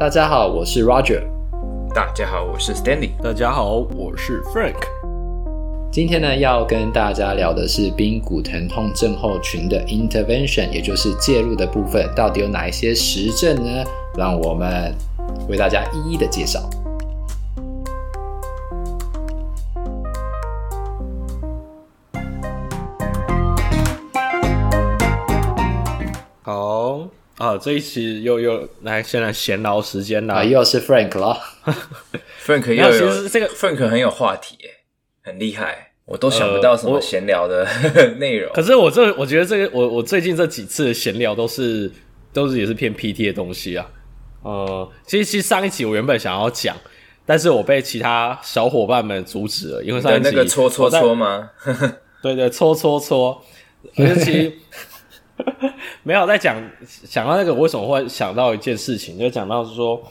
大家好，我是 Roger。大家好，我是 Stanley。大家好，我是 Frank。今天呢，要跟大家聊的是髌骨疼痛症候群的 intervention，也就是介入的部分，到底有哪一些实证呢？让我们为大家一一的介绍。这一期又又来，现在闲聊时间了，啊，又是 Frank 了。Frank 又有，其实这个 Frank 很有话题耶。很厉害，我都想不到什么闲聊的 内、呃、容。可是我这，我觉得这个，我我最近这几次的闲聊都是都是也是偏 PT 的东西啊。呃，其实其实上一期我原本想要讲，但是我被其他小伙伴们阻止了，因为上一集那个搓搓搓吗？对 对，搓搓搓。其实 没有在讲，想到那个我为什么会想到一件事情，就讲到是说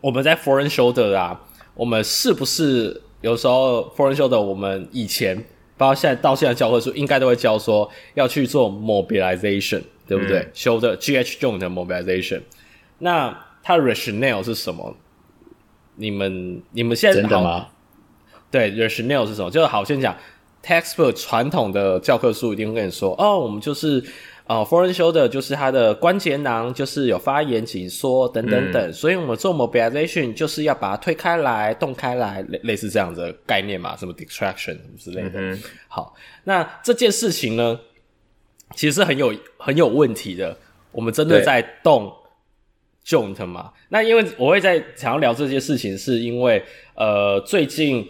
我们在 foreign shoulder 啊，我们是不是？有时候，foreign shoulder 我们以前，包括现在到现在教科书，应该都会教说要去做 mobilization，对不对？嗯、shoulder GH joint 的 mobilization，那它的 rationale 是什么？你们你们现在真的吗？对，rationale 是什么？就是好，先讲 textbook 传统的教科书一定会跟你说，哦，我们就是。呃，foreign shoulder 就是它的关节囊，就是有发炎、紧缩等等等，嗯、所以我们做 mobilization 就是要把它推开来、动开来，类类似这样的概念嘛，什么 distraction 之类的。嗯、好，那这件事情呢，其实是很有很有问题的。我们真的在动 joint 吗？那因为我会在想要聊这件事情，是因为呃，最近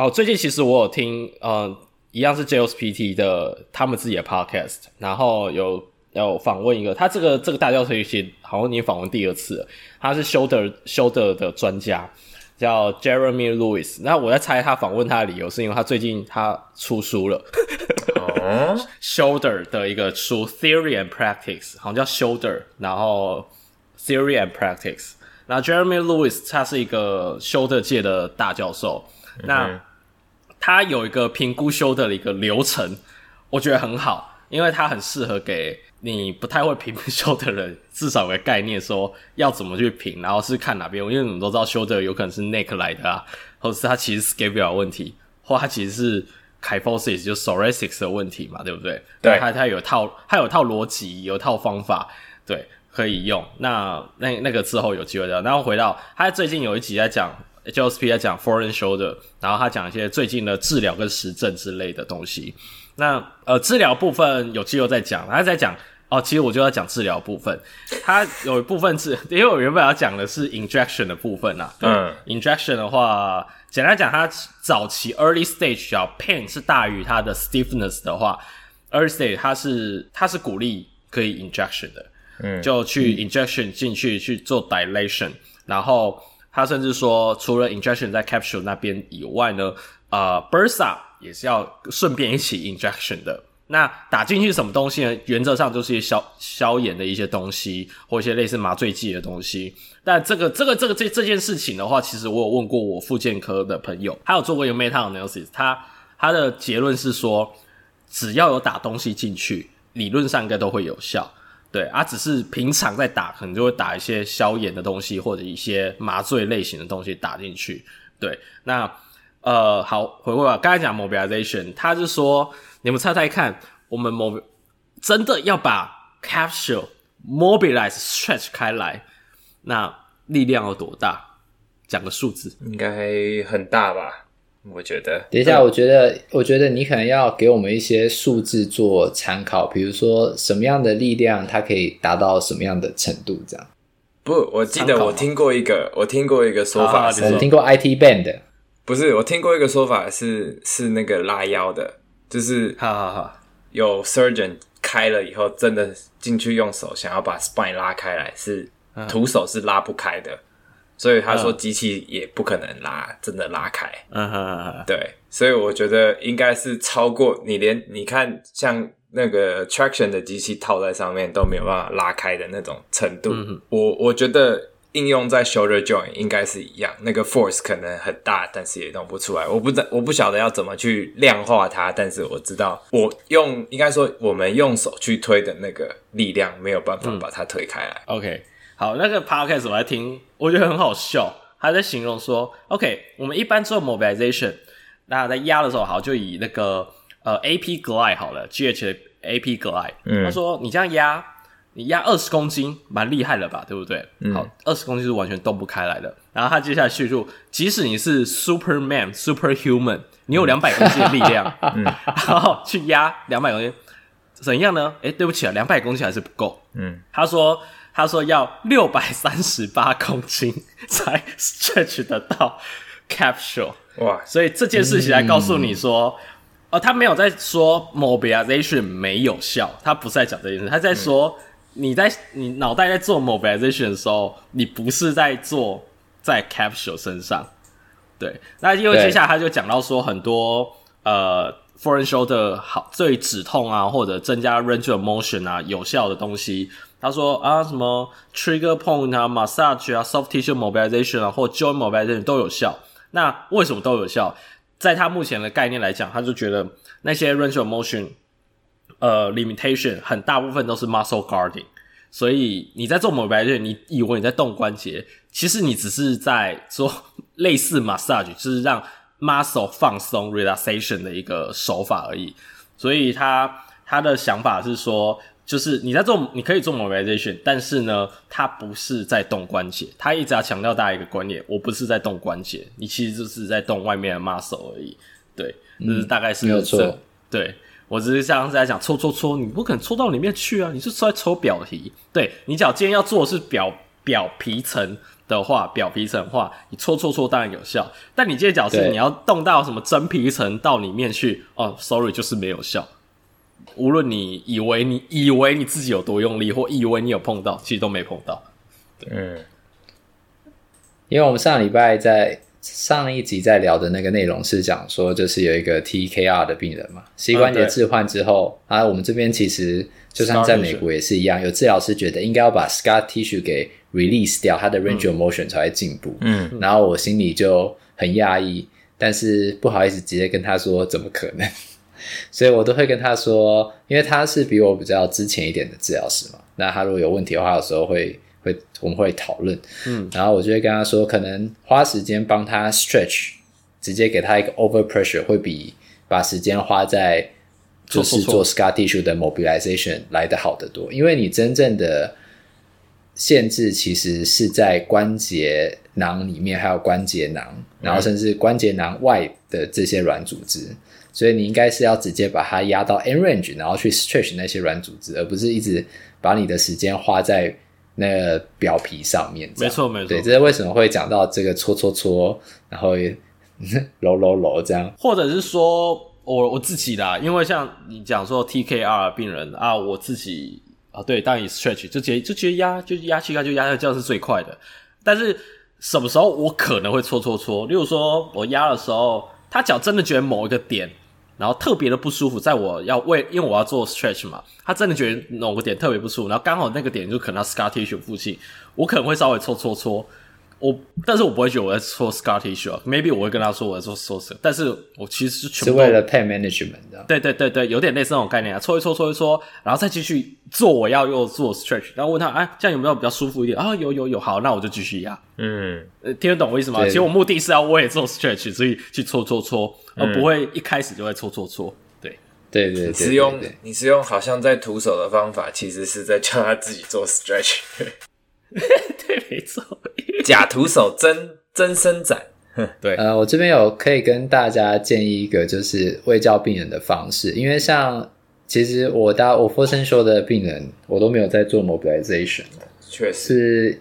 哦，最近其实我有听呃。一样是 JOSPT 的他们自己的 podcast，然后有有访问一个，他这个这个大教授其实好像已经访问第二次了，他是 shoulder shoulder 的专家，叫 Jeremy Lewis。那我在猜他访问他的理由是因为他最近他出书了，哦，shoulder 的一个书 Theory and Practice，好像叫 shoulder，然后 Theory and Practice。那 Jeremy Lewis 他是一个 shoulder 界的大教授，那。嗯他有一个评估 shoulder 的一个流程，我觉得很好，因为它很适合给你不太会评 shoulder 的人，至少有个概念说要怎么去评，然后是看哪边。因为你们都知道 shoulder 有可能是 neck 来的啊，或者是它其实是 scapula 问题，或它其实是 kyphosis 就 thoracic 的问题嘛，对不对？对，它它有套，它有套逻辑，有套方法，对，可以用。那那那个之后有机会的。然后回到他最近有一集在讲。JOSP 在讲 foreign shoulder，然后他讲一些最近的治疗跟实证之类的东西。那呃，治疗部分有机会再讲。他在讲哦，其实我就要讲治疗部分。他有一部分是，因为我原本要讲的是 injection 的部分啊。嗯，injection 的话，简单讲，它早期 early stage 叫 pain 是大于它的 stiffness 的话，early stage 它是它是鼓励可以 injection 的，嗯，就去 injection 进去去做 dilation，然后。他甚至说，除了 injection 在 capsule 那边以外呢，呃，bursa 也是要顺便一起 injection 的。那打进去什么东西呢？原则上就是一些消消炎的一些东西，或一些类似麻醉剂的东西。但这个这个这个这这件事情的话，其实我有问过我复健科的朋友，他有做过一个 meta analysis，他他的结论是说，只要有打东西进去，理论上应该都会有效。对啊，只是平常在打，可能就会打一些消炎的东西或者一些麻醉类型的东西打进去。对，那呃，好，回过来，刚才讲 mobilization，他是说，你们猜猜看，我们 mob 真的要把 capsule mobilize stretch 开来，那力量有多大？讲个数字，应该很大吧？我觉得，等一下，我觉得，我觉得你可能要给我们一些数字做参考，比如说什么样的力量它可以达到什么样的程度，这样。不，我记得我听过一个，我听过一个说法是，我听过 IT band，不是，我听过一个说法是是那个拉腰的，就是，好好好，有 surgeon 开了以后，真的进去用手想要把 spine 拉开来，是徒手是拉不开的。所以他说机器也不可能拉，嗯、真的拉开。嗯哼嗯哼，对，所以我觉得应该是超过你连你看像那个 traction 的机器套在上面都没有办法拉开的那种程度。嗯、我我觉得应用在 shoulder joint 应该是一样，那个 force 可能很大，但是也弄不出来。我不知我不晓得要怎么去量化它，但是我知道我用应该说我们用手去推的那个力量没有办法把它推开来。嗯、OK。好，那个 podcast 我在听，我觉得很好笑。他在形容说，OK，我们一般做 mobilization，那在压的时候，好，就以那个呃 AP glide 好了，GH 的 AP glide。嗯，他说你这样压，你压二十公斤，蛮厉害了吧，对不对？嗯，好，二十公斤是完全动不开来的。然后他接下来叙述，即使你是 Superman、Superhuman，你有两百公斤的力量，嗯，然后去压两百公斤，怎样呢？诶，对不起啊，两百公斤还是不够。嗯，他说。他说要六百三十八公斤才 stretch 得到 capsule 哇！所以这件事情来告诉你说，哦、嗯呃，他没有在说 mobilization 没有效，他不是在讲这件事，他在说你在你脑袋在做 mobilization 的时候，你不是在做在 capsule 身上。对，那因为接下来他就讲到说很多呃 foreign shoulder 好对止痛啊，或者增加 range of motion 啊有效的东西。他说啊，什么 trigger point 啊，massage 啊，soft tissue mobilization 啊，或 joint mobilization 都有效。那为什么都有效？在他目前的概念来讲，他就觉得那些 range of motion 呃 limitation 很大部分都是 muscle guarding。所以你在做 mobilization，你以为你在动关节，其实你只是在做类似 massage，就是让 muscle 放松 relaxation 的一个手法而已。所以他他的想法是说。就是你在做，你可以做 mobilization，但是呢，它不是在动关节。它一直要强调大家一个观念：我不是在动关节，你其实就是在动外面的 muscle 而已。对，就是大概是、嗯、没有错。对，我只是像是在讲搓搓搓，你不可能搓到里面去啊，你是在搓表皮。对，你只要今天要做的是表表皮层的话，表皮层的话，你搓搓搓当然有效。但你今天讲是你要动到什么真皮层到里面去，哦，sorry，就是没有效。无论你以为你以为你自己有多用力，或以为你有碰到，其实都没碰到。嗯，因为我们上礼拜在上一集在聊的那个内容是讲说，就是有一个 TKR 的病人嘛，膝关节置换之后，啊，我们这边其实就算在美国也是一样，有治疗师觉得应该要把 scar tissue 给 release 掉，它的 range of motion 才会进步。嗯，然后我心里就很讶异，但是不好意思直接跟他说，怎么可能？所以我都会跟他说，因为他是比我比较之前一点的治疗师嘛。那他如果有问题的话，有时候会会我们会讨论。嗯，然后我就会跟他说，可能花时间帮他 stretch，直接给他一个 over pressure，会比把时间花在就是做 scar tissue 的 mobilization 来得好得多。因为你真正的限制其实是在关节囊里面，还有关节囊，然后甚至关节囊外的这些软组织。所以你应该是要直接把它压到 end range，然后去 stretch 那些软组织，而不是一直把你的时间花在那个表皮上面。没错，没错。对，这是为什么会讲到这个搓搓搓，然后 揉揉揉这样。或者是说我我自己啦，因为像你讲说 TKR 病人啊，我自己啊，对，当你 stretch 就直接就直接压，就压膝盖就压，这样是最快的。但是什么时候我可能会搓搓搓？例如说我压的时候，他脚真的觉得某一个点。然后特别的不舒服，在我要为，因为我要做 stretch 嘛，他真的觉得某个点特别不舒服，然后刚好那个点就可能 scar tissue 附近，我可能会稍微搓搓搓，我，但是我不会觉得我在搓 scar tissue，maybe 我会跟他说我在做 source，但是我其实是全部是为了 pain management 的，对对对对，有点类似那种概念啊，搓一搓搓一搓，然后再继续做我要又做 stretch，然后问他，哎，这样有没有比较舒服一点？啊？有有有，好，那我就继续压，嗯，听得懂我意思吗？其实我目的是要我也做 stretch，所以去搓搓搓。而不会一开始就会搓搓搓，对。对对，你是用你是用好像在徒手的方法，其实是在教他自己做 stretch，对，没错，假徒手真真伸展，对，呃，我这边有可以跟大家建议一个就是卫教病人的方式，因为像其实我大我 Frozen Shoulder 的病人，我都没有在做 mobilization 的，确实是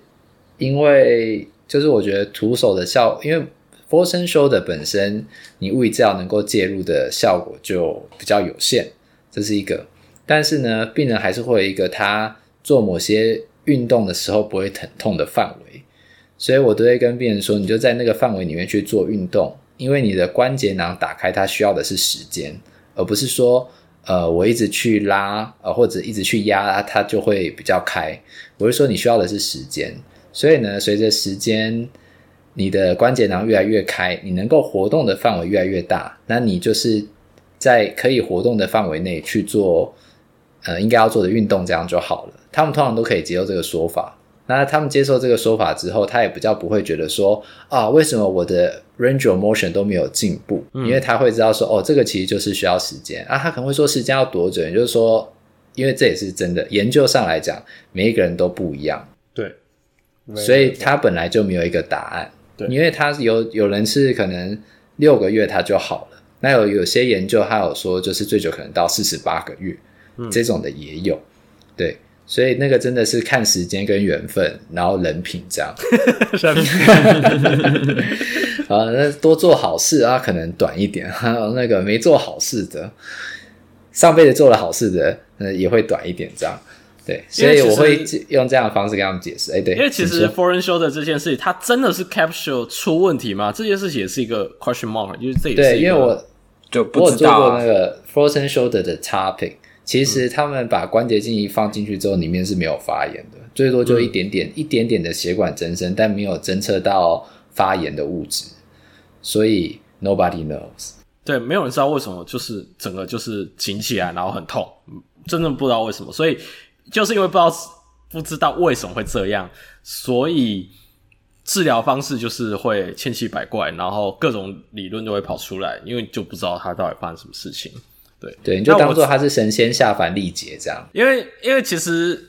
因为就是我觉得徒手的效，因为。Frozen Shoulder 本身，你物理治疗能够介入的效果就比较有限，这是一个。但是呢，病人还是会有一个他做某些运动的时候不会疼痛的范围，所以我都会跟病人说，你就在那个范围里面去做运动，因为你的关节囊打开，它需要的是时间，而不是说，呃，我一直去拉，呃，或者一直去压，它就会比较开。我是说，你需要的是时间。所以呢，随着时间。你的关节囊越来越开，你能够活动的范围越来越大，那你就是在可以活动的范围内去做，呃，应该要做的运动，这样就好了。他们通常都可以接受这个说法，那他们接受这个说法之后，他也比较不会觉得说啊，为什么我的 range of motion 都没有进步？嗯、因为他会知道说，哦，这个其实就是需要时间啊。他可能会说时间要多久？也就是说，因为这也是真的，研究上来讲，每一个人都不一样。对，所以他本来就没有一个答案。对，因为他有有人是可能六个月他就好了，那有有些研究他有说，就是最久可能到四十八个月，嗯、这种的也有。对。所以那个真的是看时间跟缘分，然后人品这样。啊，那多做好事啊，可能短一点；还 有那个没做好事的，上辈子做了好事的，呃，也会短一点这样。对，所以我会用这样的方式跟他们解释。哎，对，因为其实 Foreign Shoulder 这件事情，它真的是 Capsule 出问题吗？这件事情也是一个 question mark，就是这也是对，因为我就不知道、啊、我做过那个 Frozen Shoulder 的 topic。其实他们把关节镜一放进去之后，里面是没有发炎的，最多就一点点、嗯、一点点的血管增生，但没有侦测到发炎的物质，所以 nobody knows。对，没有人知道为什么，就是整个就是紧起来，然后很痛，真的不知道为什么。所以就是因为不知道不知道为什么会这样，所以治疗方式就是会千奇百怪，然后各种理论都会跑出来，因为就不知道它到底发生什么事情。对对，你就当做他是神仙下凡历劫这样。因为因为其实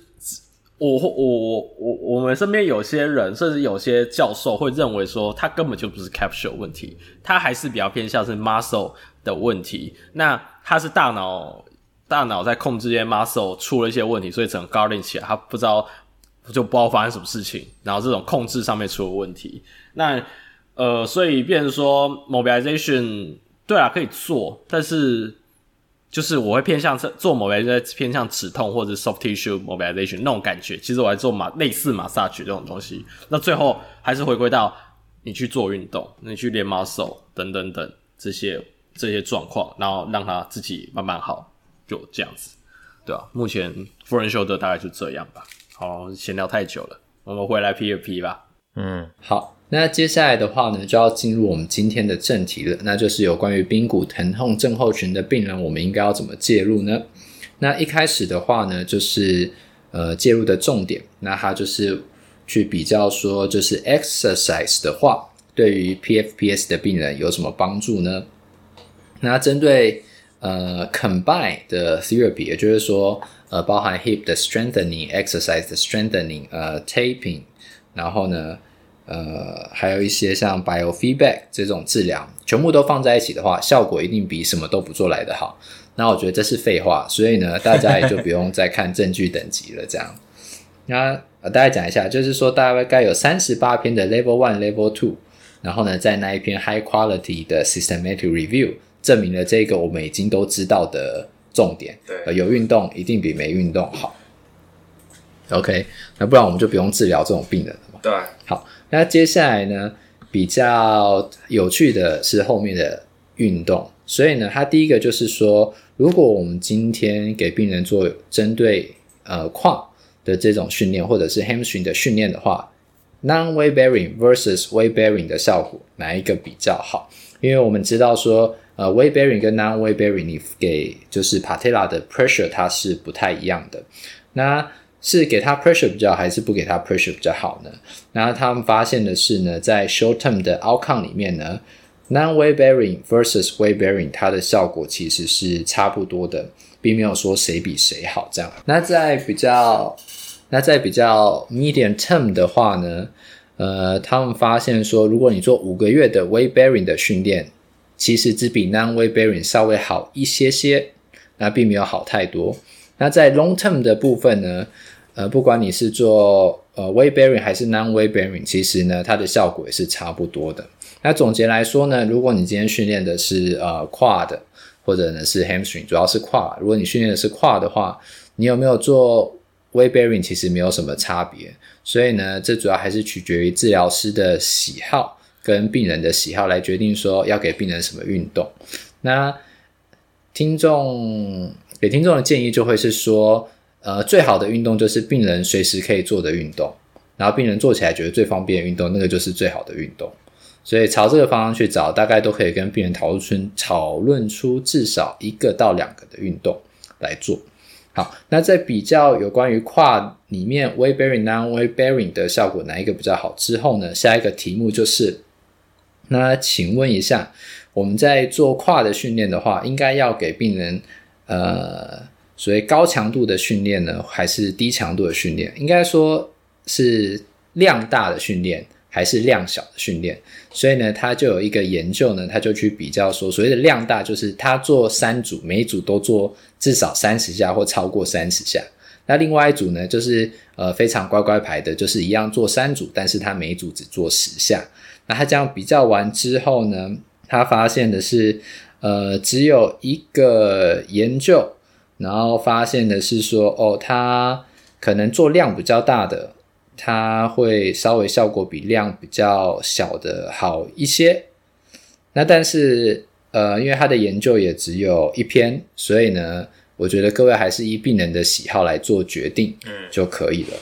我我我我我们身边有些人，甚至有些教授会认为说，他根本就不是 capsule 问题，他还是比较偏向是 muscle 的问题。那他是大脑大脑在控制这些 muscle 出了一些问题，所以整个 guarding 起来，他不知道就不知道发生什么事情，然后这种控制上面出了问题。那呃，所以变成说 mobilization 对啊可以做，但是。就是我会偏向做 mobilization，偏向止痛或者 soft tissue mobilization 那种感觉。其实我还做马类似 massage 这种东西。那最后还是回归到你去做运动，你去练 muscle 等等等这些这些状况，然后让它自己慢慢好，就这样子，对吧、啊？目前 Foreign Shoulder 大概就这样吧。好，闲聊太久了，我们回来 PFP 吧。嗯，好。那接下来的话呢，就要进入我们今天的正题了，那就是有关于髌骨疼痛症候群的病人，我们应该要怎么介入呢？那一开始的话呢，就是呃介入的重点，那它就是去比较说，就是 exercise 的话，对于 PFPS 的病人有什么帮助呢？那针对呃 combine 的 therapy，也就是说呃包含 hip 的 strengthening、exercise 的 strengthening、呃 taping，然后呢。呃，还有一些像 biofeedback 这种治疗，全部都放在一起的话，效果一定比什么都不做来的好。那我觉得这是废话，所以呢，大家也就不用再看证据等级了。这样，那呃，大家讲一下，就是说大概有三十八篇的 Level One、Level Two，然后呢，在那一篇 High Quality 的 Systematic Review 证明了这个我们已经都知道的重点。对，呃，有运动一定比没运动好。OK，那不然我们就不用治疗这种病人了嘛。对，好。那接下来呢，比较有趣的是后面的运动，所以呢，它第一个就是说，如果我们今天给病人做针对呃胯的这种训练，或者是 hamstring 的训练的话，non-weight bearing versus weight bearing 的效果哪一个比较好？因为我们知道说，呃，weight bearing 跟 non-weight bearing 你给就是 patella 的 pressure 它是不太一样的，那。是给他 pressure 比较好，还是不给他 pressure 比较好呢？然后他们发现的是呢，在 short term 的 outcome 里面呢，non-weight bearing versus weight bearing 它的效果其实是差不多的，并没有说谁比谁好这样。那在比较，那在比较 medium term 的话呢，呃，他们发现说，如果你做五个月的 weight bearing 的训练，其实只比 non-weight bearing 稍微好一些些，那并没有好太多。那在 long term 的部分呢，呃，不管你是做呃 weight bearing 还是 non weight bearing，其实呢，它的效果也是差不多的。那总结来说呢，如果你今天训练的是呃 quad 或者呢是 hamstring，主要是 quad，如果你训练的是 quad 的话，你有没有做 weight bearing，其实没有什么差别。所以呢，这主要还是取决于治疗师的喜好跟病人的喜好来决定说要给病人什么运动。那听众。给听众的建议就会是说，呃，最好的运动就是病人随时可以做的运动，然后病人做起来觉得最方便的运动，那个就是最好的运动。所以朝这个方向去找，大概都可以跟病人讨论出讨论出至少一个到两个的运动来做。好，那在比较有关于跨里面 weight bearing non weight bearing 的效果哪一个比较好之后呢，下一个题目就是，那请问一下，我们在做跨的训练的话，应该要给病人呃所以高强度的训练呢，还是低强度的训练？应该说是量大的训练。还是量小的训练，所以呢，他就有一个研究呢，他就去比较说，所谓的量大就是他做三组，每一组都做至少三十下或超过三十下。那另外一组呢，就是呃非常乖乖牌的，就是一样做三组，但是他每一组只做十下。那他这样比较完之后呢，他发现的是，呃，只有一个研究，然后发现的是说，哦，它可能做量比较大的。它会稍微效果比量比较小的好一些，那但是呃，因为它的研究也只有一篇，所以呢，我觉得各位还是依病人的喜好来做决定，嗯，就可以了。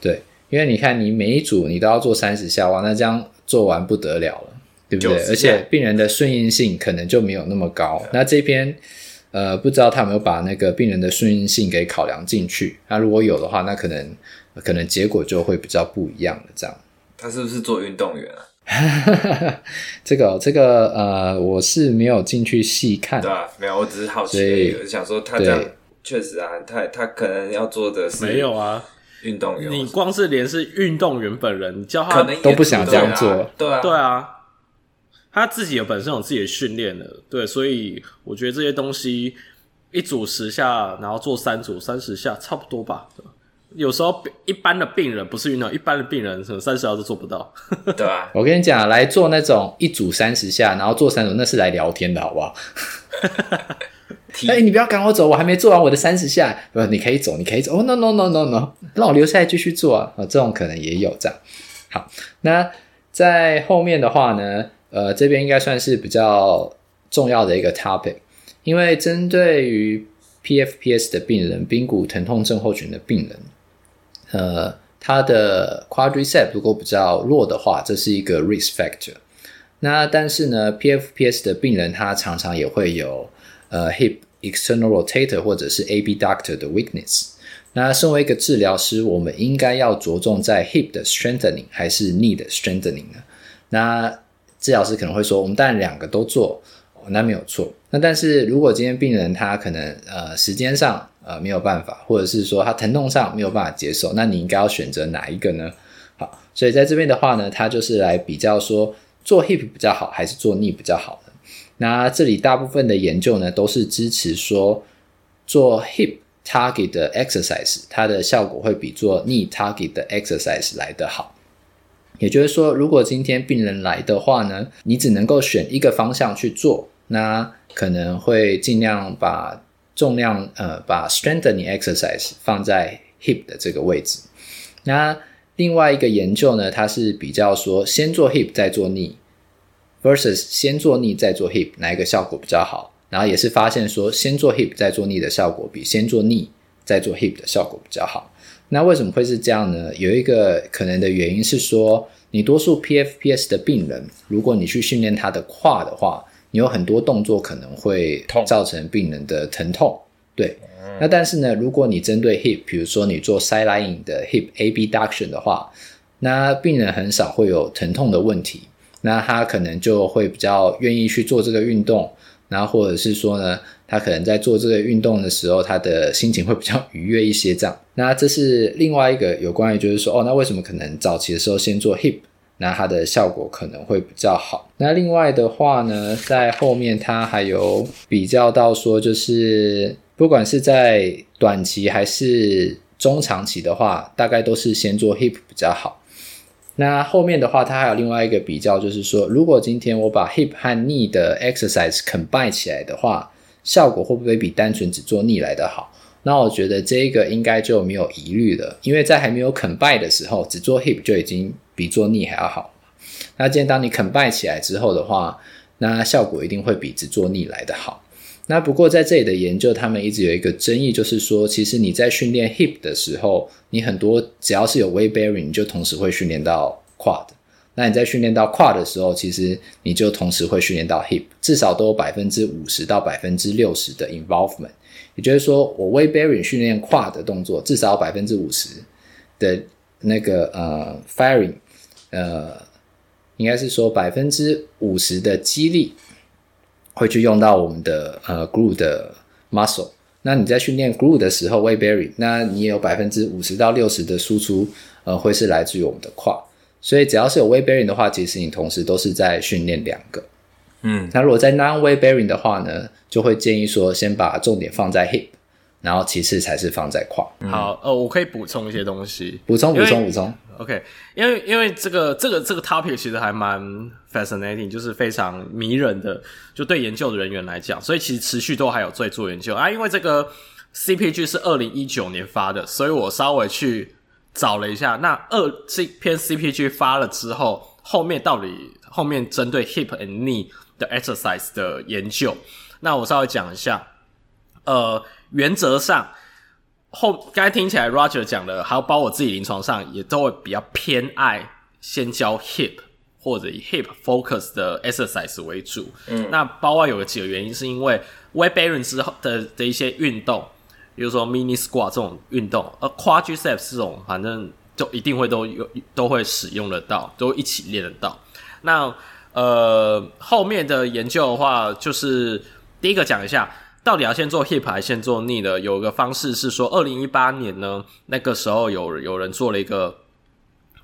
对，因为你看，你每一组你都要做三十下，哇，那这样做完不得了了，对不对？而且病人的顺应性可能就没有那么高。那这篇呃，不知道他有没有把那个病人的顺应性给考量进去？那如果有的话，那可能。可能结果就会比较不一样的这样。他是不是做运动员啊？这个这个呃，我是没有进去细看。对啊，没有，我只是好奇，我想说他这样确实啊，他他可能要做的是没有啊，运动员。你光是连是运动员本人，你教他可能都不想这样做。对啊，对啊，他自己有本身有自己的训练的，对，所以我觉得这些东西一组十下，然后做三组三十下，差不多吧。有时候一般的病人不是运动，一般的病人可能三十下都做不到。对啊，我跟你讲，来做那种一组三十下，然后做三组，那是来聊天的好不好？哎、欸，你不要赶我走，我还没做完我的三十下。不，你可以走，你可以走。哦、oh,，no no no no no，让我留下来继续做啊。啊，这种可能也有这样。好，那在后面的话呢，呃，这边应该算是比较重要的一个 topic，因为针对于 PFPS 的病人，髌骨疼痛症候群的病人。呃，他的 quadriceps 如果比较弱的话，这是一个 risk factor。那但是呢，PFPS 的病人他常常也会有呃 hip external rotator 或者是 abductor 的 weakness。那身为一个治疗师，我们应该要着重在 hip 的 strengthening 还是 knee 的 strengthening 呢？那治疗师可能会说，我们当然两个都做，那没有错。那但是如果今天病人他可能呃时间上呃，没有办法，或者是说他疼痛上没有办法接受，那你应该要选择哪一个呢？好，所以在这边的话呢，他就是来比较说做 hip 比较好还是做 knee 比较好的。那这里大部分的研究呢，都是支持说做 hip target exercise，它的效果会比做 knee target 的 exercise 来得好。也就是说，如果今天病人来的话呢，你只能够选一个方向去做，那可能会尽量把。重量呃，把 strengthening exercise 放在 hip 的这个位置。那另外一个研究呢，它是比较说先做 hip 再做 knee versus 先做 knee 再做 hip 哪一个效果比较好？然后也是发现说先做 hip 再做 knee 的效果比先做 knee 再做 hip 的效果比较好。那为什么会是这样呢？有一个可能的原因是说，你多数 PFPS 的病人，如果你去训练他的胯的话。你有很多动作可能会造成病人的疼痛，对。那但是呢，如果你针对 hip，比如说你做 side lying 的 hip abduction 的话，那病人很少会有疼痛的问题，那他可能就会比较愿意去做这个运动，然后或者是说呢，他可能在做这个运动的时候，他的心情会比较 愉悦一些这样。那这是另外一个有关于就是说，哦，那为什么可能早期的时候先做 hip？那它的效果可能会比较好。那另外的话呢，在后面它还有比较到说，就是不管是在短期还是中长期的话，大概都是先做 hip 比较好。那后面的话，它还有另外一个比较，就是说，如果今天我把 hip 和 knee 的 exercise combine 起来的话，效果会不会比单纯只做 knee 来的好？那我觉得这个应该就没有疑虑了，因为在还没有 combine 的时候，只做 hip 就已经比做 knee 还要好。那今天当你 combine 起来之后的话，那效果一定会比只做 knee 来的好。那不过在这里的研究，他们一直有一个争议，就是说，其实你在训练 hip 的时候，你很多只要是有 we bearing，你就同时会训练到 quad。那你在训练到 quad 的时候，其实你就同时会训练到 hip，至少都有百分之五十到百分之六十的 involvement。也就是说，我 we bearing 训练胯的动作，至少百分之五十的那个呃 firing，呃，应该是说百分之五十的肌力会去用到我们的呃 glute 的 muscle。那你在训练 glute 的时候 weight bearing，那你也有百分之五十到六十的输出，呃，会是来自于我们的胯。所以只要是有 weight bearing 的话，其实你同时都是在训练两个。嗯，那如果在 non weight bearing 的话呢，就会建议说先把重点放在 hip，然后其次才是放在胯。嗯、好，呃，我可以补充一些东西，补充补充补充。OK，因为因为这个这个这个 topic 其实还蛮 fascinating，就是非常迷人的，就对研究的人员来讲，所以其实持续都还有在做研究啊。因为这个 CPG 是二零一九年发的，所以我稍微去。找了一下，那二这篇 CPG 发了之后，后面到底后面针对 hip and knee 的 exercise 的研究，那我稍微讲一下。呃，原则上后刚才听起来 Roger 讲的，还有包括我自己临床上也都会比较偏爱先教 hip 或者以 hip focus 的 exercise 为主。嗯，那包括有个几个原因，是因为 weight bearing 之后的的一些运动。比如说 mini squat 这种运动，而，quadriceps 这种，反正就一定会都有都会使用得到，都一起练得到。那呃后面的研究的话，就是第一个讲一下，到底要先做 hip 还是先做 knee 的？有一个方式是说，二零一八年呢，那个时候有有人做了一个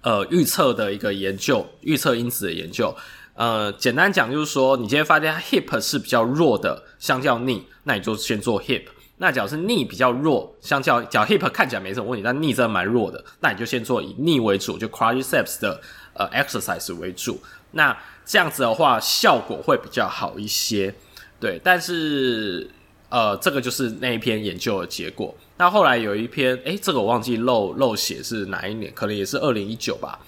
呃预测的一个研究，预测因子的研究。呃，简单讲就是说，你今天发现 hip 是比较弱的，相较 knee，那你就先做 hip。那假如是 knee 比较弱，相较脚 hip 看起来没什么问题，但 knee 真的蛮弱的，那你就先做以 knee 为主，就 quadriceps 的呃 exercise 为主。那这样子的话，效果会比较好一些。对，但是呃，这个就是那一篇研究的结果。那后来有一篇，诶，这个我忘记漏漏写是哪一年，可能也是二零一九吧，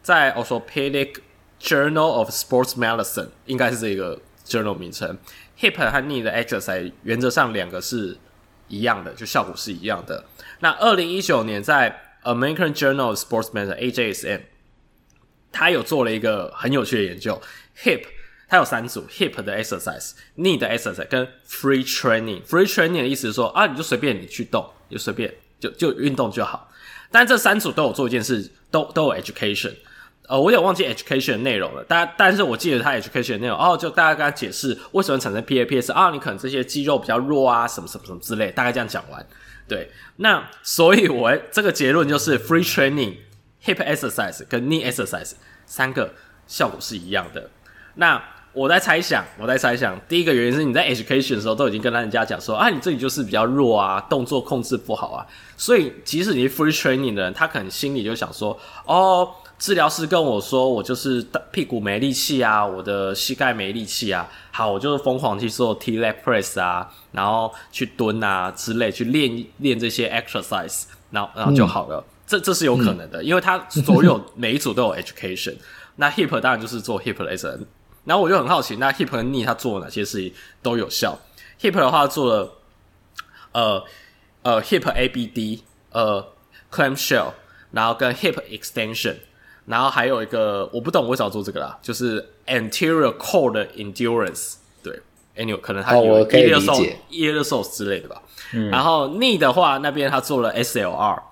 在 Orthopedic Journal of Sports Medicine，应该是这个 journal 名称，hip 和 knee 的 exercise 原则上两个是。一样的，就效果是一样的。那二零一九年在 American Journal of Sports Medicine（AJSM），他有做了一个很有趣的研究。Hip 它有三组：Hip 的 exercise，Knee 的 exercise 跟 Free Training。Free Training 的意思是说啊，你就随便你去动，就随便就就运动就好。但这三组都有做一件事，都都有 education。呃，我有忘记 education 的内容了，但但是我记得他 education 的内容，哦，就大家跟他解释为什么产生 PAPS 啊，你可能这些肌肉比较弱啊，什么什么什么之类，大概这样讲完。对，那所以我这个结论就是 free training hip exercise 跟 knee exercise 三个效果是一样的。那我在猜想，我在猜想，第一个原因是你在 education 的时候都已经跟人家讲说啊，你这里就是比较弱啊，动作控制不好啊，所以即使你是 free training 的人，他可能心里就想说，哦。治疗师跟我说，我就是屁股没力气啊，我的膝盖没力气啊。好，我就是疯狂去做 T leg press 啊，然后去蹲啊之类，去练练这些 exercise，然后然后就好了。嗯、这这是有可能的，嗯、因为他所有每一组都有 education。那 hip 当然就是做 hip lesson。然后我就很好奇，那 hip 和 knee 他做了哪些事情都有效？hip 的话做了呃呃 hip ABD，呃 clamshell，然后跟 hip extension。然后还有一个我不懂为什么要做这个啦，就是 anterior core endurance，对，anyway 可能他有 iliac iliac 之类的吧。嗯，然后 knee 的话，那边他做了 SLR，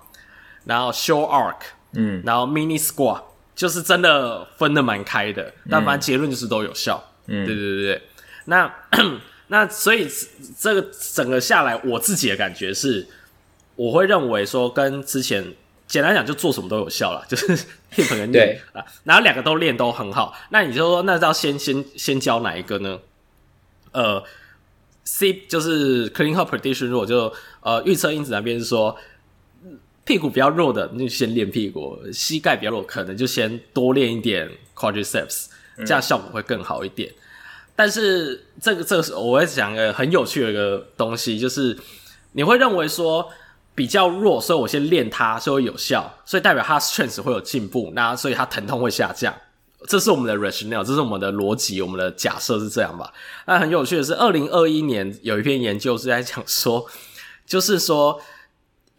然后 short arc，嗯，然后 mini squat，就是真的分的蛮开的，但反正结论就是都有效。嗯，对对对对，那 那所以这个整个下来，我自己的感觉是，我会认为说跟之前。简单讲，就做什么都有效了，就是 hip 和 knee 啊，然后两个都练都很好。那你就说，那要先先先教哪一个呢？呃，C 就是 clinical prediction 弱，就呃预测因子那边是说屁股比较弱的，那就先练屁股；膝盖比较弱，可能就先多练一点 quadriceps，这样效果会更好一点。嗯、但是这个这个是我会讲一个很有趣的一个东西，就是你会认为说。比较弱，所以我先练它，所以会有效，所以代表它 strength 会有进步，那所以它疼痛会下降，这是我们的 rationale，这是我们的逻辑，我们的假设是这样吧？那很有趣的是，二零二一年有一篇研究是在讲说，就是说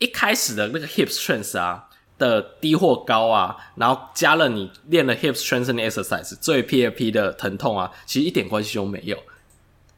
一开始的那个 hip strength 啊的低或高啊，然后加了你练了 hip strengthening exercise，最 PAP 的疼痛啊，其实一点关系都没有。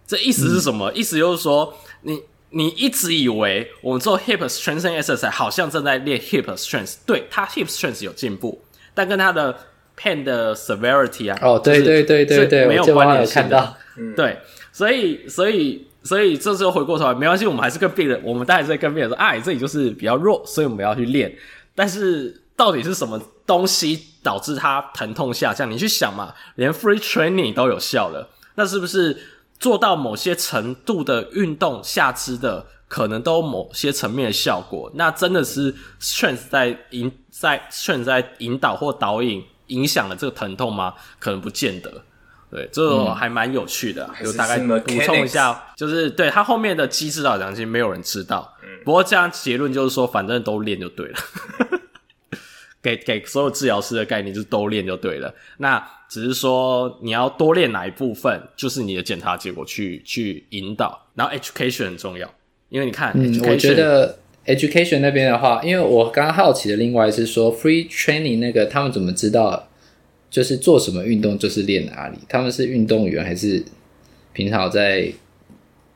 这意思是什么？嗯、意思就是说你。你一直以为我们做 hip strength exercise 好像正在练 hip strength，对，他 hip strength 有进步，但跟他的 pain 的 severity 啊，哦，对对对对对，没有关联性的，对，所以所以所以这时候回过头来，没关系，我们还是跟病人，我们当然是在跟病人说，哎，这里就是比较弱，所以我们要去练，但是到底是什么东西导致他疼痛下降？你去想嘛，连 free training 都有效了，那是不是？做到某些程度的运动，下肢的可能都有某些层面的效果，那真的是 strength 在引在 strength 在引导或导引影响了这个疼痛吗？可能不见得。对，这个还蛮有趣的，就、嗯、大概补充一下，就是对它后面的机制到底其实没有人知道。嗯，不过这样结论就是说，反正都练就对了。给给所有治疗师的概念就是都练就对了。那只是说你要多练哪一部分，就是你的检查结果去去引导。然后 education 很重要，因为你看，嗯，我觉得 education 那边的话，因为我刚刚好奇的另外是说 free training 那个他们怎么知道就是做什么运动就是练哪里？他们是运动员还是平常在？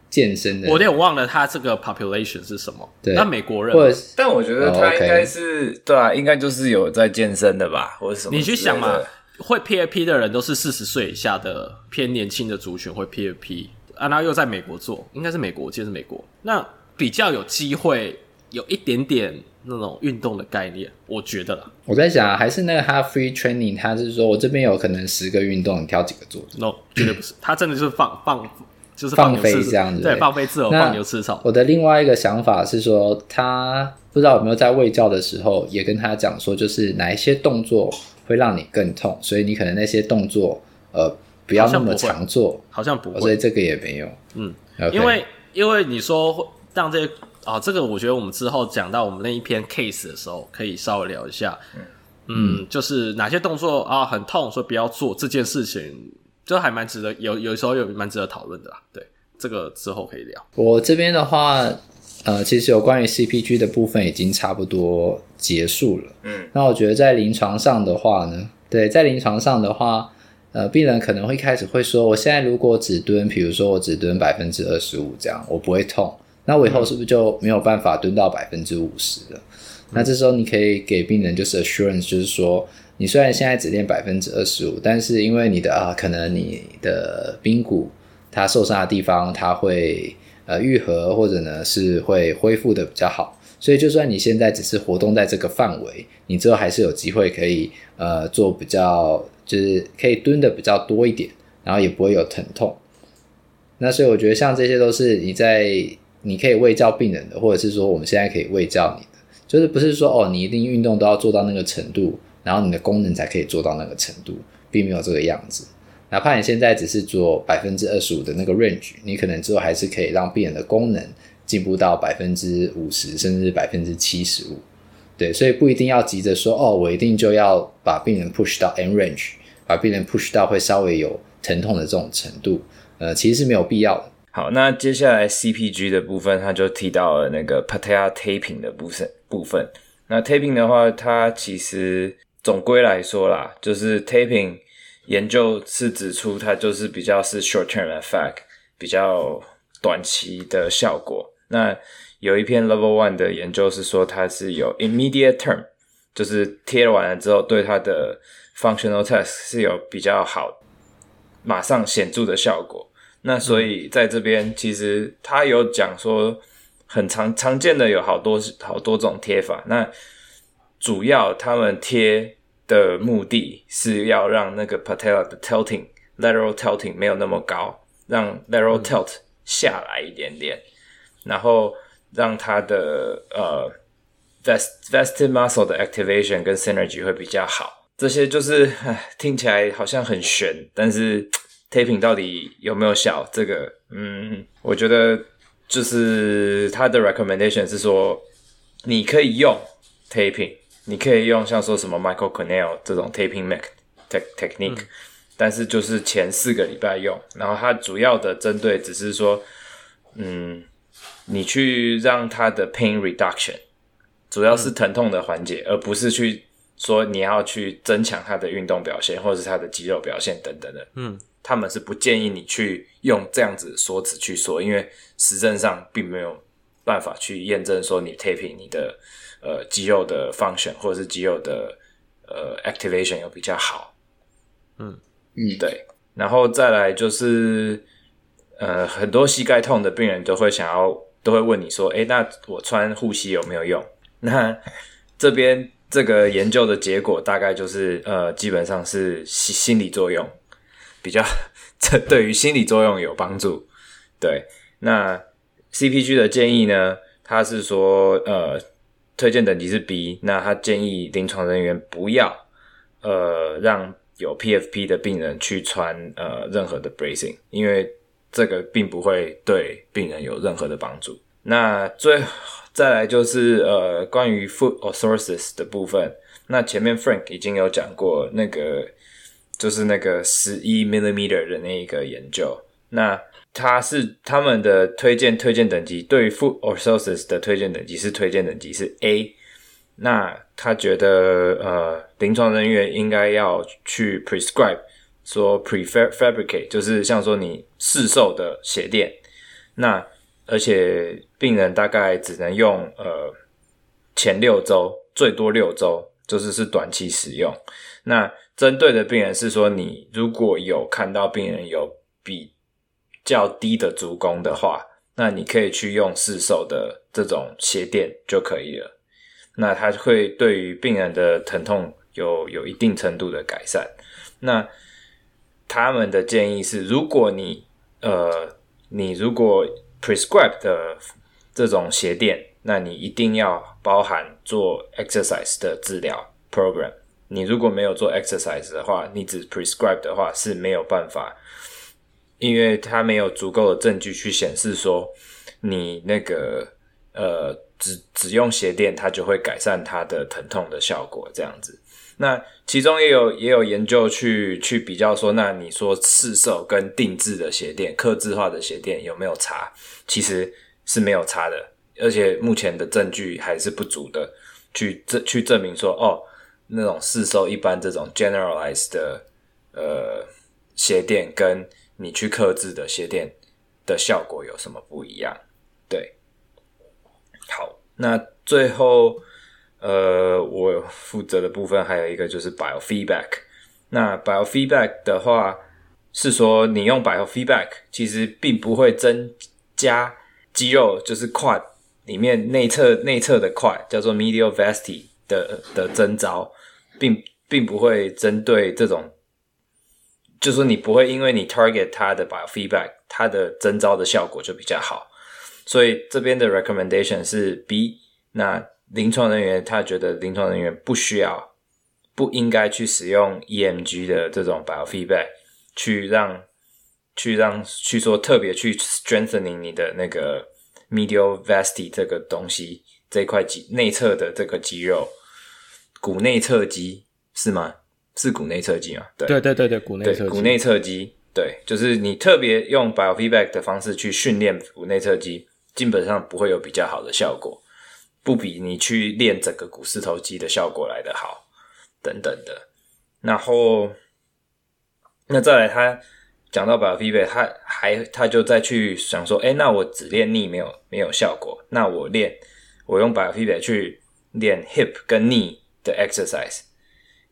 健身的，我有点忘了他这个 population 是什么。对，那美国人，或者但我觉得他应该是、oh, okay. 对啊，应该就是有在健身的吧，或者什么。你去想嘛，会 PAP 的人都是四十岁以下的偏年轻的族群会 PAP，啊，然后又在美国做，应该是美国，我记得是美国，那比较有机会有一点点那种运动的概念，我觉得啦。我在想，还是那个他 free training，他是说我这边有可能十个运动，你挑几个做？No，绝对不是，他真的就是放放。就是放飞这样子，对，放飞自由，放牛吃草。我的另外一个想法是说，他不知道有没有在喂教的时候也跟他讲说，就是哪一些动作会让你更痛，所以你可能那些动作呃不要那么常做，好像不会，所以这个也没有。嗯因为因为你说让这些啊、哦，这个我觉得我们之后讲到我们那一篇 case 的时候，可以稍微聊一下。嗯，嗯就是哪些动作啊很痛，所以不要做这件事情。就还蛮值得有有时候有蛮值得讨论的啦，对，这个之后可以聊。我这边的话，呃，其实有关于 CPG 的部分已经差不多结束了。嗯，那我觉得在临床上的话呢，对，在临床上的话，呃，病人可能会开始会说，我现在如果只蹲，比如说我只蹲百分之二十五这样，我不会痛，那我以后是不是就没有办法蹲到百分之五十了？那这时候你可以给病人就是 assurance，就是说。你虽然现在只练百分之二十五，但是因为你的啊，可能你的髌骨它受伤的地方，它会呃愈合，或者呢是会恢复的比较好，所以就算你现在只是活动在这个范围，你之后还是有机会可以呃做比较，就是可以蹲的比较多一点，然后也不会有疼痛。那所以我觉得像这些都是你在你可以喂教病人的，或者是说我们现在可以喂教你的，就是不是说哦你一定运动都要做到那个程度。然后你的功能才可以做到那个程度，并没有这个样子。哪怕你现在只是做百分之二十五的那个 range，你可能之后还是可以让病人的功能进步到百分之五十，甚至百分之七十五。对，所以不一定要急着说哦，我一定就要把病人 push 到 end range，把病人 push 到会稍微有疼痛的这种程度。呃，其实是没有必要的。好，那接下来 CPG 的部分，他就提到了那个 patella taping 的部分。部分，那 taping 的话，它其实。总归来说啦，就是 taping 研究是指出它就是比较是 short term effect，比较短期的效果。那有一篇 level one 的研究是说它是有 immediate term，就是贴完了之后对它的 functional test 是有比较好，马上显著的效果。那所以在这边其实他有讲说很常常见的有好多好多种贴法。那主要他们贴的目的是要让那个 patella 的 tilting lateral tilting 没有那么高，让 lateral tilt 下来一点点，嗯、然后让它的呃 vest vested muscle 的 activation 跟 synergy 会比较好。这些就是听起来好像很玄，但是 taping 到底有没有效？这个嗯，我觉得就是他的 recommendation 是说你可以用 taping。你可以用像说什么 Michael Cornell 这种 taping mech technique，嗯，但是就是前四个礼拜用，然后它主要的针对只是说，嗯，你去让它的 pain reduction，主要是疼痛的缓解，嗯，而不是去说你要去增强它的运动表现或者是它的肌肉表现等等的。嗯，他们是不建议你去用这样子的说辞去说，因为实证上并没有办法去验证说你 taping 你的呃肌肉的 function 或者是肌肉的呃 activation 有比较好。嗯嗯，对。然后再来就是呃很多膝盖痛的病人都会想要都会问你说，诶，那我穿护膝有没有用？那这边这个研究的结果大概就是呃基本上是心心理作用比较。这对于心理作用有帮助，对。那 CPG 的建议呢？他是说，呃，推荐等级是 B。那他建议临床人员不要，呃，让有 PFP 的病人去穿呃任何的 bracing，因为这个并不会对病人有任何的帮助。那最再来就是呃关于 food or sources 的部分。那前面 Frank 已经有讲过那个。就是那个十一 millimeter 的那一个研究，那他是他们的推荐推荐等级，对于 foot orthosis 的推荐等级是推荐等级是 A，那他觉得呃临床人员应该要去 prescribe 说 prefabricate，就是像说你市售的鞋垫，那而且病人大概只能用呃前六周，最多六周，就是是短期使用，那。针对的病人是说，你如果有看到病人有比较低的足弓的话，那你可以去用市售的这种鞋垫就可以了。那它会对于病人的疼痛有有一定程度的改善。那他们的建议是，如果你呃，你如果 prescribe 的这种鞋垫，那你一定要包含做 exercise 的治疗 program。你如果没有做 exercise 的话，你只 prescribe 的话是没有办法，因为它没有足够的证据去显示说你那个呃只只用鞋垫它就会改善它的疼痛的效果这样子。那其中也有也有研究去去比较说，那你说市售跟定制的鞋垫、刻字化的鞋垫有没有差？其实是没有差的，而且目前的证据还是不足的，去证去证明说哦。那种市售一般这种 generalized 的呃鞋垫，跟你去刻制的鞋垫的效果有什么不一样？对，好，那最后呃我负责的部分还有一个就是 biofeedback。那 biofeedback 的话是说，你用 biofeedback 其实并不会增加肌肉，就是 quad 里面内侧内侧的块叫做 medial vasti 的的征招。并并不会针对这种，就是说你不会因为你 target 它的 biofeedback，它的征招的效果就比较好。所以这边的 recommendation 是 B。那临床人员他觉得临床人员不需要，不应该去使用 EMG 的这种 biofeedback 去让去让去说特别去 strengthening 你的那个 medial vasti 这个东西这块肌内侧的这个肌肉。股内侧肌是吗？是股内侧肌吗？对对对对对，股内侧肌。股内侧肌，对，就是你特别用 biofeedback 的方式去训练股内侧肌，基本上不会有比较好的效果，不比你去练整个股四头肌的效果来得好，等等的。然后，那再来他讲到 biofeedback，他还他就再去想说，哎，那我只练 knee 没有没有效果，那我练我用 biofeedback 去练 hip 跟 knee。的 exercise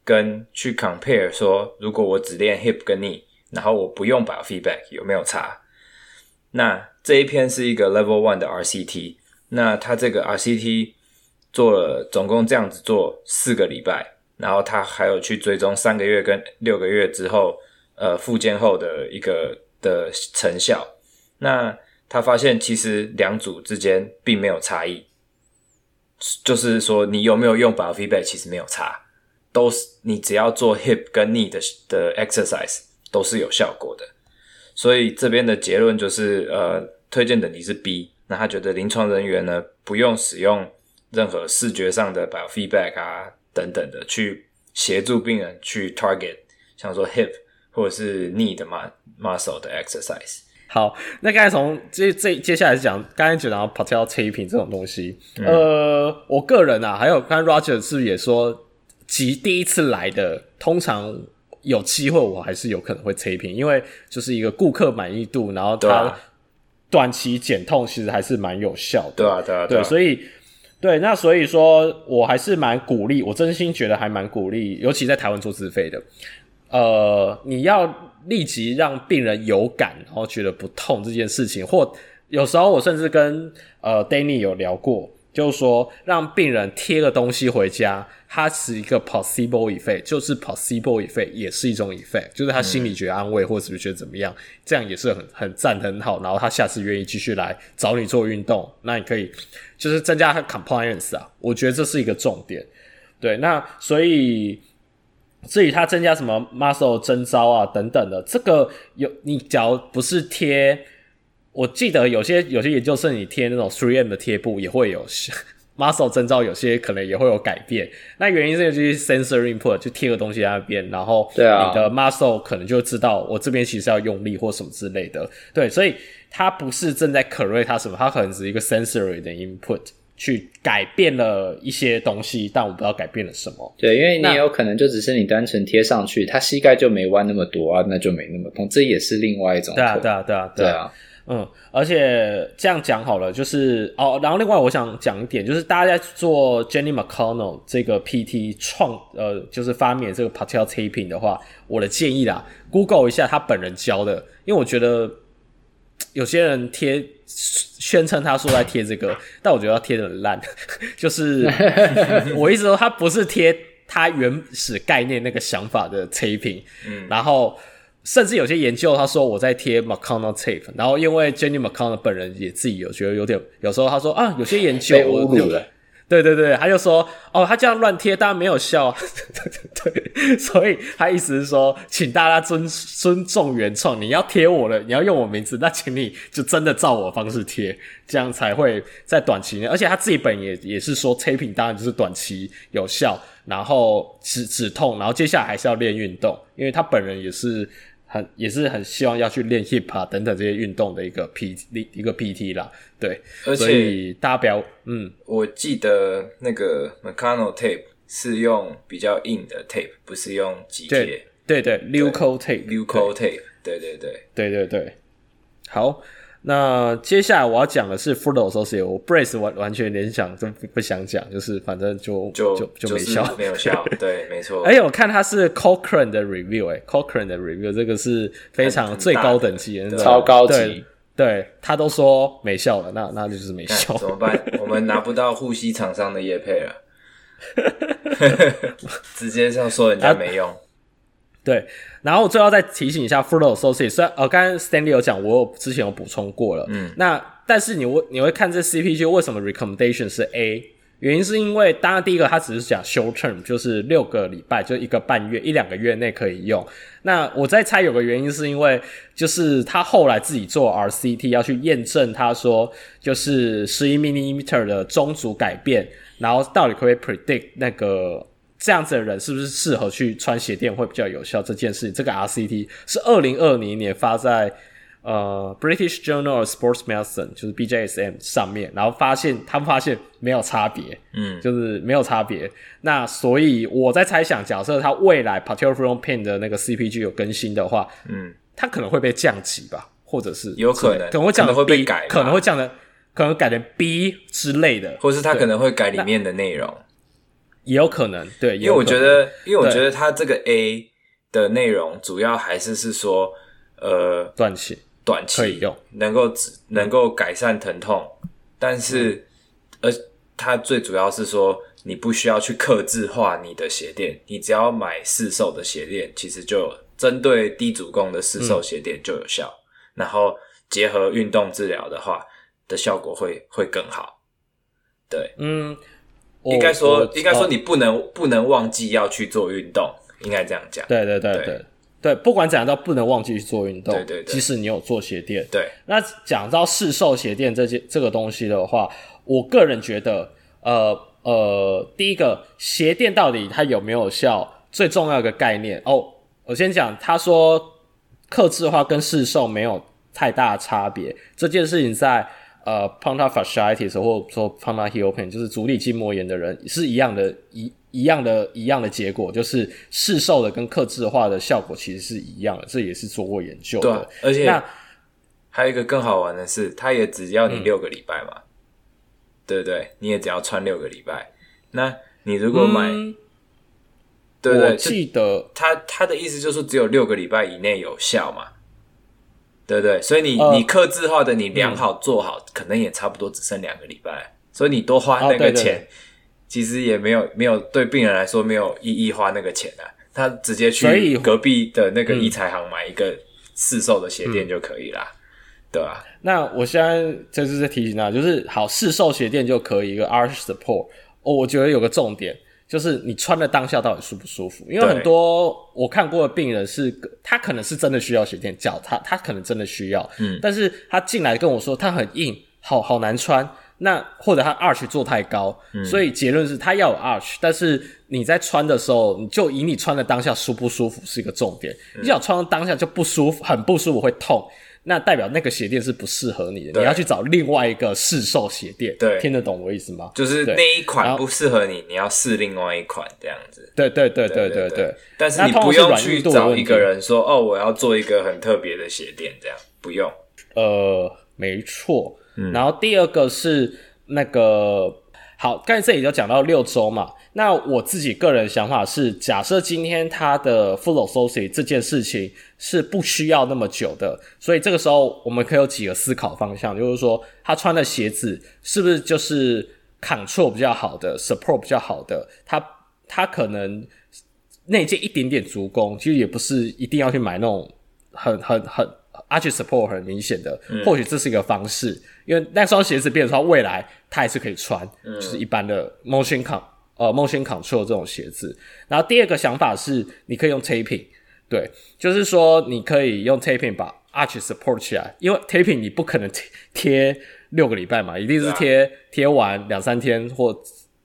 跟去 compare 说，如果我只练 hip 跟 knee，然后我不用 biofeedback 有没有差？那这一篇是一个 level one 的 RCT，那他这个 RCT 做了总共这样子做四个礼拜，然后他还有去追踪三个月跟六个月之后，呃，复健后的一个的成效。那他发现其实两组之间并没有差异。就是说，你有没有用 biofeedback 其实没有差，都是你只要做 hip 跟 knee 的的 exercise 都是有效果的。所以这边的结论就是，呃，推荐等级是 B。那他觉得临床人员呢，不用使用任何视觉上的 biofeedback 啊等等的去协助病人去 target，像说 hip 或者是 knee 的 muscle 的 exercise。好，那刚才从这这接下来讲刚才讲到 patella taping 这种东西，嗯、呃，我个人啊，还有刚才 Roger 是不是也说，即第一次来的，通常有机会我还是有可能会 taping，因为就是一个顾客满意度，然后他短期减痛其实还是蛮有效的。对啊，对啊，对，所以对，那所以说我还是蛮鼓励，我真心觉得还蛮鼓励，尤其在台湾做自费的，呃，你要立即让病人有感，然后觉得不痛这件事情，或有时候我甚至跟呃 Danny 有聊过。就是说，让病人贴个东西回家，它是一个 placebo effect，就是 placebo effect 也是一种 effect，就是他心里觉得安慰，或者是觉得怎么样，这样也是很很赞很好。然后他下次愿意继续来找你做运动，那你可以就是增加他 compliance 啊，我觉得这是一个重点。对，那所以至于它增加什么 muscle 征招啊等等的，这个有你假如不是贴。我记得有些有些研究生，你贴那种 3M 的贴布也会有 muscle 征招，有些可能也会有改变。那原因是就是 sensory input，就贴个东西在那边，然后你的 muscle 可能就知道我这边其实要用力或什么之类的。对，所以它不是正在 correct 它什么，它可能只是一个 sensory 的 input 去改变了一些东西，但我不知道改变了什么。对，因为你也有可能就只是你单纯贴上去，他膝盖就没弯那么多啊，那就没那么痛，这也是另外一种。对啊，对啊，对啊，对啊。嗯，而且这样讲好了，就是哦，然后另外我想讲一点，就是大家在做 Jenny McConnell 这个 PT 创呃，就是发明这个 patella taping 的话，我的建议啦，Google 一下他本人教的，因为我觉得有些人贴宣称他说在贴这个，但我觉得他贴的很烂，就是 我一直说他不是贴他原始概念那个想法的 taping，嗯，然后。甚至有些研究，他说我在贴 McConnell tape，然后因为 Jenny McConnell 本人也自己有觉得有点，有时候他说啊，有些研究被侮辱了，对对对，他就说哦，他这样乱贴当然没有效，对 对对，所以他意思是说，请大家尊尊重原创，你要贴我的，你要用我名字，那请你就真的照我方式贴，这样才会在短期内，而且他自己本也也是说 taping 当然就是短期有效，然后止止痛，然后接下来还是要练运动，因为他本人也是。很也是很希望要去练 hip 啊等等这些运动的一个 P 一个 PT 啦，对，而且大家不要嗯，我记得那个 McConnell tape 是用比较硬的 tape，不是用肌贴，对对对，Leuko tape，Leuko tape，对对对。对对对，好。那接下来我要讲的是 Associates，我 Brace 完完全联想都不想讲，就是反正就就就就没效，没有效，对，没错。哎，我看它是 Cochrane 的 review，哎，Cochrane 的 review 这个是非常最高等级的，超高级。对，他都说没效了，那那就是没效。怎么办？我们拿不到护膝厂商的叶配了，直接这样说人家没用。对，然后我最后再提醒一下 Frutal Associates，虽然呃，刚刚 Stanley 有讲，我有之前有补充过了，嗯，那但是你会你会看这 CPG 为什么 recommendation 是 A？原因是因为当然第一个它只是讲 short term，就是六个礼拜，就一个半月一两个月内可以用。那我在猜有个原因是因为就是他后来自己做 RCT 要去验证，他说就是十一 millimeter 的中阻改变，然后到底可不可以 predict 那个。这样子的人是不是适合去穿鞋垫会比较有效？这件事情，这个 RCT 是二零二零年发在呃 British Journal of Sports Medicine，就是 BJSM 上面，然后发现他们发现没有差别，嗯，就是没有差别。那所以我在猜想，假设他未来 Patellar Freedom Pain 的那个 CPG 有更新的话，嗯，他可能会被降级吧，或者是有可能可能会降的会被改，可能会降的可能改成 B 之类的，或是他可能会改里面的内容。也有可能，对，因为我觉得，因为我觉得它这个 A 的内容主要还是是说，呃，短期短期可以用，能够能够改善疼痛，但是，而，它最主要是说，你不需要去客制化你的鞋垫，你只要买市售的鞋垫，其实就针对低足弓的市售鞋垫就有效，然后结合运动治疗的话，的效果会会更好，对，嗯。应该说，应该说，你不能不能忘记要去做运动，应该这样讲。对对对对对，不管怎样都不能忘记去做运动。对对对，即使你有做鞋垫。对。那讲到市售鞋垫这些这个东西的话，我个人觉得，呃呃，第一个鞋垫到底它有没有效，最重要的一个概念哦。我先讲，他说克制化跟市售没有太大差别，这件事情在。呃，plantar fasciitis 或者说 plantar heel pain 就是足底筋膜炎的人是一样的，一一样的，一样的结果，就是市售的跟克制化的效果其实是一样的，这也是做过研究的。对，而且那还有一个更好玩的是，它也只要你六个礼拜嘛，嗯、对不对？你也只要穿六个礼拜。那你如果买，嗯、对对？我记得他他的意思就是只有六个礼拜以内有效嘛，对不对？所以你、呃、你克制化的你量好做好，嗯、可能也差不多只剩两个礼拜。所以你多花那个钱，其实也没有没有对病人来说没有意义花那个钱啊。他直接去隔壁的那个医材行买一个试售的鞋垫就可以啦。对啊，那我现在就是在提醒他，就是好试售鞋垫就可以一个 arch support。哦，我觉得有个重点就是你穿的当下到底舒不舒服？因为很多我看过的病人是，他可能是真的需要鞋垫，脚他他可能真的需要，嗯，但是他进来跟我说他很硬，好好难穿。那或者他 arch 做太高，嗯，所以结论是他要有 arch，但是你在穿的时候，你就以你穿的当下舒不舒服是一个重点。嗯，你只要穿的当下就不舒服，很不舒服会痛。那代表那个鞋垫是不适合你的，你要去找另外一个试售鞋垫。对，听得懂我意思吗？就是那一款不适合你，你要试另外一款这样子。对对对对对对。但是你不用去找一个人说哦，我要做一个很特别的鞋垫，这样不用。呃，没错。嗯。然后第二个是那个，好，刚才这里就讲到六周嘛。那我自己个人想法是，假设今天他的 full orthosis 这件事情是不需要那么久的，所以这个时候我们可以有几个思考方向，就是说他穿的鞋子是不是就是 control 比较好的，support 比较好的，他他可能那件一点点足弓，其实也不是一定要去买那种很很很 arch support 很明显的，嗯、或许这是一个方式，因为那双鞋子变成说未来他还是可以穿，嗯、就是一般的 motion con。呃，motion control 这种鞋子，然后第二个想法是，你可以用 taping，对，就是说你可以用 taping 把 arch support 起来，因为 taping 你不可能贴贴六个礼拜嘛，一定是贴贴完两三天或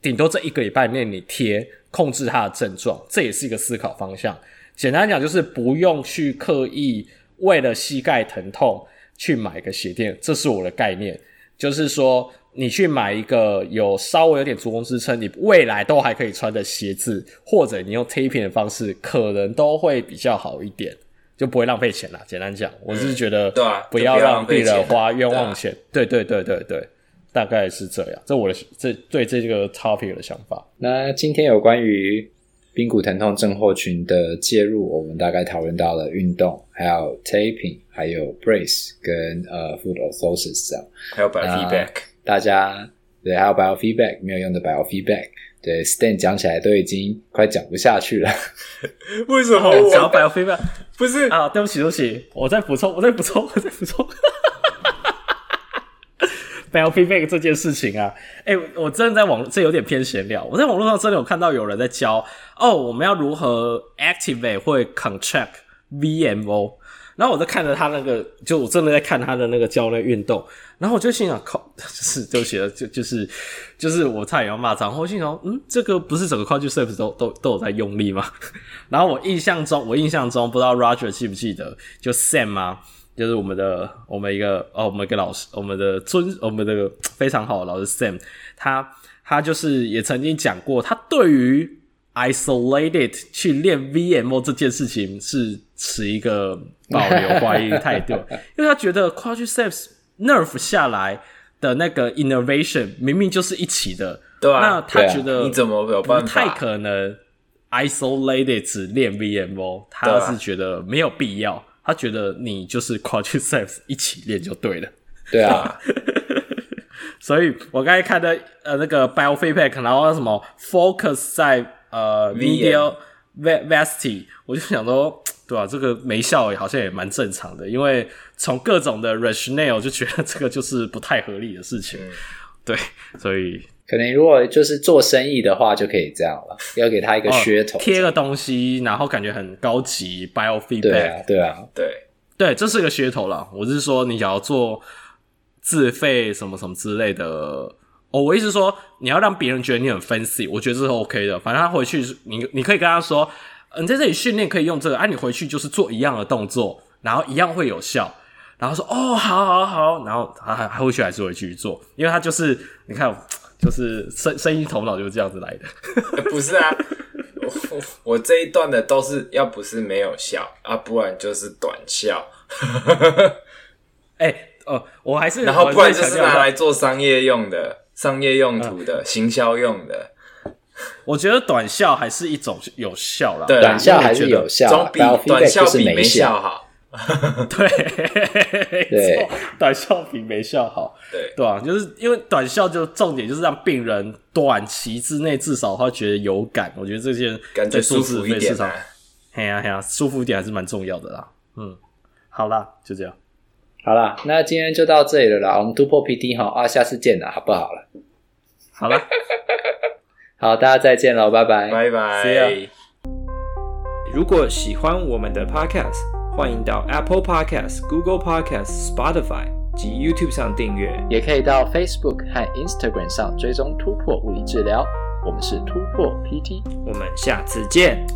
顶多这一个礼拜内你贴，控制它的症状，这也是一个思考方向。简单讲就是不用去刻意为了膝盖疼痛去买个鞋垫，这是我的概念，就是说。你去买一个有稍微有点足弓支撑，你未来都还可以穿的鞋子，或者你用 taping 的方式，可能都会比较好一点，就不会浪费钱啦。简单讲，我是觉得，对，不要让病人花冤枉钱。对对对对对，大概是这样。这我的这对这个 topic 的想法。那今天有关于髌骨疼痛症候群的介入，我们大概讨论到了运动，还有 taping，还有 brace 跟呃 foot orthosis 这样，还有 biofeedback。大家对，还有 biofeedback 没有用的 biofeedback，对，Stan 讲起来都已经快讲不下去了。为什么？讲到 biofeedback 不是啊？对不起，对不起，我再 补充，我再补充，我再补充。biofeedback 这件事情啊，哎、欸，我真的在网，这有点偏闲聊。我在网络上真的有看到有人在教哦，我们要如何 activate 或 contract VMO。然后我在看着他那个，就我真的在看他的那个教练运动，然后我就心想，靠，就是就写了，就就是就是我差点要骂脏话。然后我心想，嗯，这个不是整个 quadriceps 都都都有在用力吗？然后我印象中，我印象中不知道 Roger 记不记得，就 Sam 啊，就是我们的我们一个哦，我们一个老师，我们的尊，我们的非常好的老师 Sam，他他就是也曾经讲过，他对于 isolated 去练 VMO 这件事情是持一个保留怀疑态度，因为他觉得 quadriceps nerf 下来的那个 innervation 明明就是一起的，对啊，那他觉得你怎么有办法？不太可能 isolated 只练 VMO，他是觉得没有必要，他觉得你就是 quadriceps 一起练就对了，对啊。所以我刚才看的呃那个 biofeedback，然后什么 focus 在。呃 Video vesti 我就想说，对、啊？这个没效也好像也蛮正常的，因为从各种的 rationale 就觉得这个就是不太合理的事情。嗯、对，所以可能如果就是做生意的话，就可以这样了，要给他一个噱头，贴、哦、个东西，然后感觉很高级，biofeedback，对啊，对啊，对对，这是个噱头啦。我是说，你想要做自费什么什么之类的。哦，我意思是说，你要让别人觉得你很 fancy，我觉得这是 OK 的。反正他回去，你你可以跟他说，你在这里训练可以用这个，啊，你回去就是做一样的动作，然后一样会有效。然后说，哦，好好好，然后他还还回去还是会继续做，因为他就是你看，就是生生意头脑就是这样子来的。不是啊，我我这一段的都是要不是没有效啊，不然就是短效。哎、欸，哦，我还是，然后不然就是拿来做商业用的、商业用途的、嗯、行销用的。我觉得短效还是一种有效啦，对，短效还是有效，总比短效比没效 好。对对，短效比没效好。对对啊，就是因为短效就重点就是让病人短期之内至少他觉得有感。我觉得这些感觉舒服一点，嘿呀嘿呀，舒服一点还是蛮重要的啦。嗯，好啦，就这样，好啦，那今天就到这里了啦。我们突破 PT 哈啊，下次见了，好不好了？好了，好，大家再见喽，拜拜，拜拜。如果喜欢我们的 Podcast。欢迎到 Apple Podcasts、Google Podcasts、Spotify 及 YouTube 上订阅，也可以到 Facebook 和 Instagram 上追踪突破物理治疗。我们是突破 PT，我们下次见。